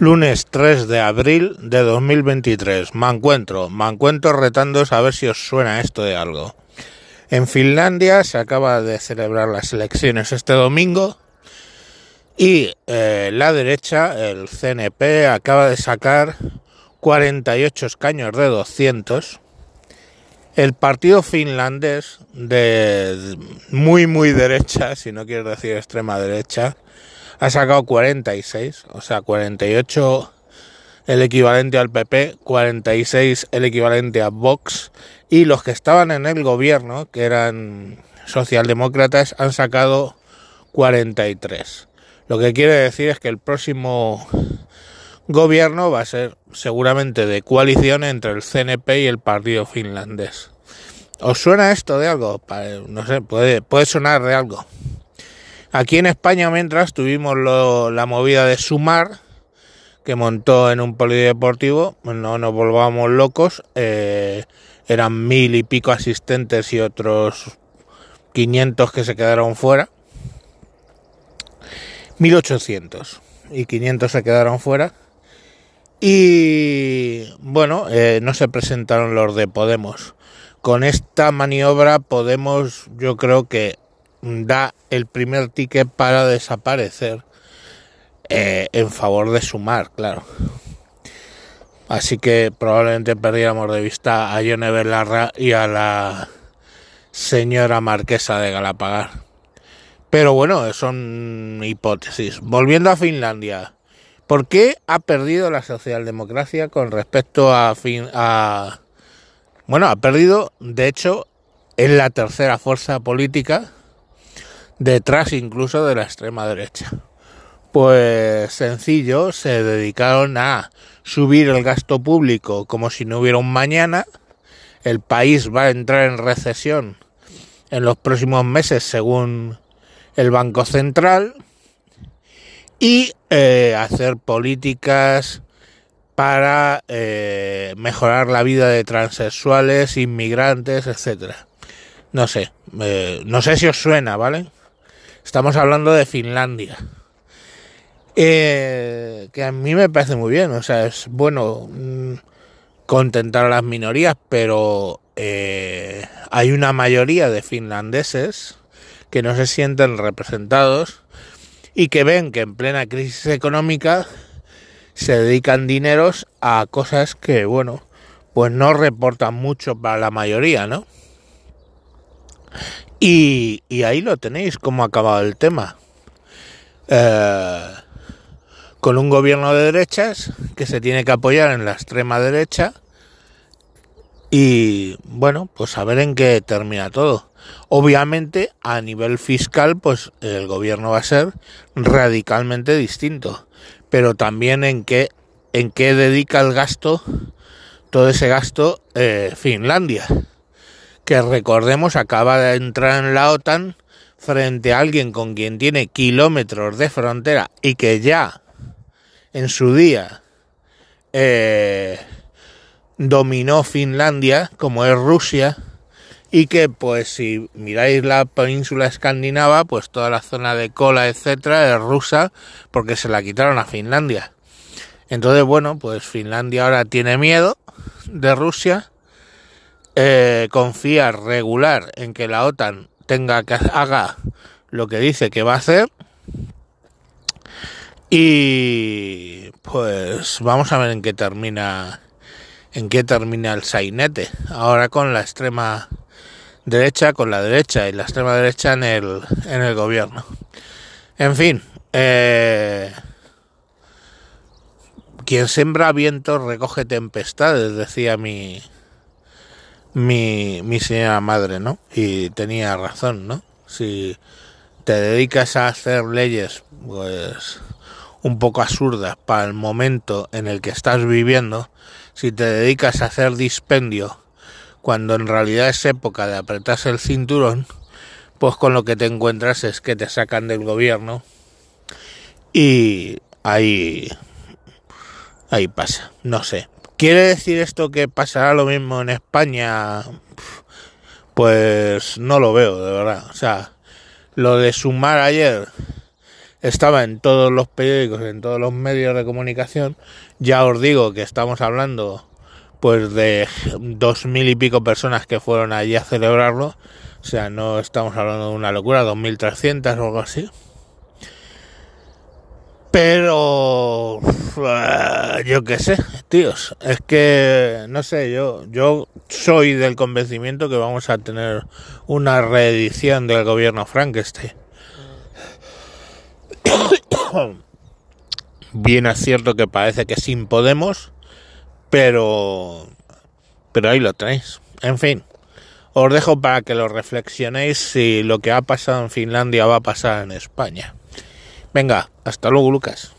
Lunes 3 de abril de 2023. Me encuentro, me encuentro retando a ver si os suena esto de algo. En Finlandia se acaba de celebrar las elecciones este domingo y eh, la derecha, el CNP, acaba de sacar 48 escaños de 200. El partido finlandés de muy muy derecha, si no quiero decir extrema derecha, ha sacado 46, o sea, 48 el equivalente al PP, 46 el equivalente a Vox, y los que estaban en el gobierno, que eran socialdemócratas, han sacado 43. Lo que quiere decir es que el próximo gobierno va a ser seguramente de coalición entre el CNP y el partido finlandés. ¿Os suena esto de algo? No sé, puede, puede sonar de algo. Aquí en España, mientras tuvimos la movida de Sumar, que montó en un polideportivo, no nos volvamos locos, eh, eran mil y pico asistentes y otros 500 que se quedaron fuera. 1800 y 500 se quedaron fuera. Y bueno, eh, no se presentaron los de Podemos. Con esta maniobra Podemos yo creo que da el primer ticket para desaparecer eh, en favor de sumar, claro. Así que probablemente perdiéramos de vista a Yone Belarra y a la señora marquesa de Galapagar. Pero bueno, son hipótesis. Volviendo a Finlandia, ¿por qué ha perdido la socialdemocracia con respecto a, fin, a bueno, ha perdido, de hecho, es la tercera fuerza política detrás incluso de la extrema derecha. Pues sencillo, se dedicaron a subir el gasto público como si no hubiera un mañana. El país va a entrar en recesión en los próximos meses según el Banco Central y eh, hacer políticas para eh, mejorar la vida de transexuales, inmigrantes, etcétera. No sé, eh, no sé si os suena, ¿vale? Estamos hablando de Finlandia. Eh, que a mí me parece muy bien, o sea, es bueno mm, contentar a las minorías, pero eh, hay una mayoría de finlandeses que no se sienten representados y que ven que en plena crisis económica se dedican dineros a cosas que, bueno, pues no reportan mucho para la mayoría, ¿no? Y, ahí lo tenéis, como ha acabado el tema. Eh, con un gobierno de derechas que se tiene que apoyar en la extrema derecha y bueno, pues a ver en qué termina todo. Obviamente a nivel fiscal pues el gobierno va a ser radicalmente distinto, pero también en qué en qué dedica el gasto todo ese gasto eh, Finlandia que recordemos acaba de entrar en la OTAN frente a alguien con quien tiene kilómetros de frontera y que ya en su día eh, dominó Finlandia, como es Rusia, y que pues si miráis la península escandinava, pues toda la zona de cola, etcétera, es rusa, porque se la quitaron a Finlandia. Entonces, bueno, pues Finlandia ahora tiene miedo de Rusia eh, confía regular en que la OTAN tenga que haga lo que dice que va a hacer. Y pues vamos a ver en qué termina en qué termina el sainete. Ahora con la extrema derecha con la derecha y la extrema derecha en el en el gobierno. En fin eh, quien sembra vientos recoge tempestades decía mi mi, mi señora madre, ¿no? Y tenía razón, ¿no? Si te dedicas a hacer leyes, pues un poco absurdas para el momento en el que estás viviendo, si te dedicas a hacer dispendio cuando en realidad es época de apretarse el cinturón, pues con lo que te encuentras es que te sacan del gobierno y ahí ahí pasa, no sé. ¿Quiere decir esto que pasará lo mismo en España? Pues no lo veo, de verdad. O sea, lo de sumar ayer estaba en todos los periódicos, en todos los medios de comunicación. Ya os digo que estamos hablando pues de dos mil y pico personas que fueron allí a celebrarlo. O sea, no estamos hablando de una locura, dos mil trescientas o algo así. Pero yo qué sé, es que no sé, yo yo soy del convencimiento que vamos a tener una reedición del gobierno Frankenstein. Bien es cierto que parece que sin Podemos, pero pero ahí lo tenéis. En fin, os dejo para que lo reflexionéis si lo que ha pasado en Finlandia va a pasar en España. Venga, hasta luego, Lucas.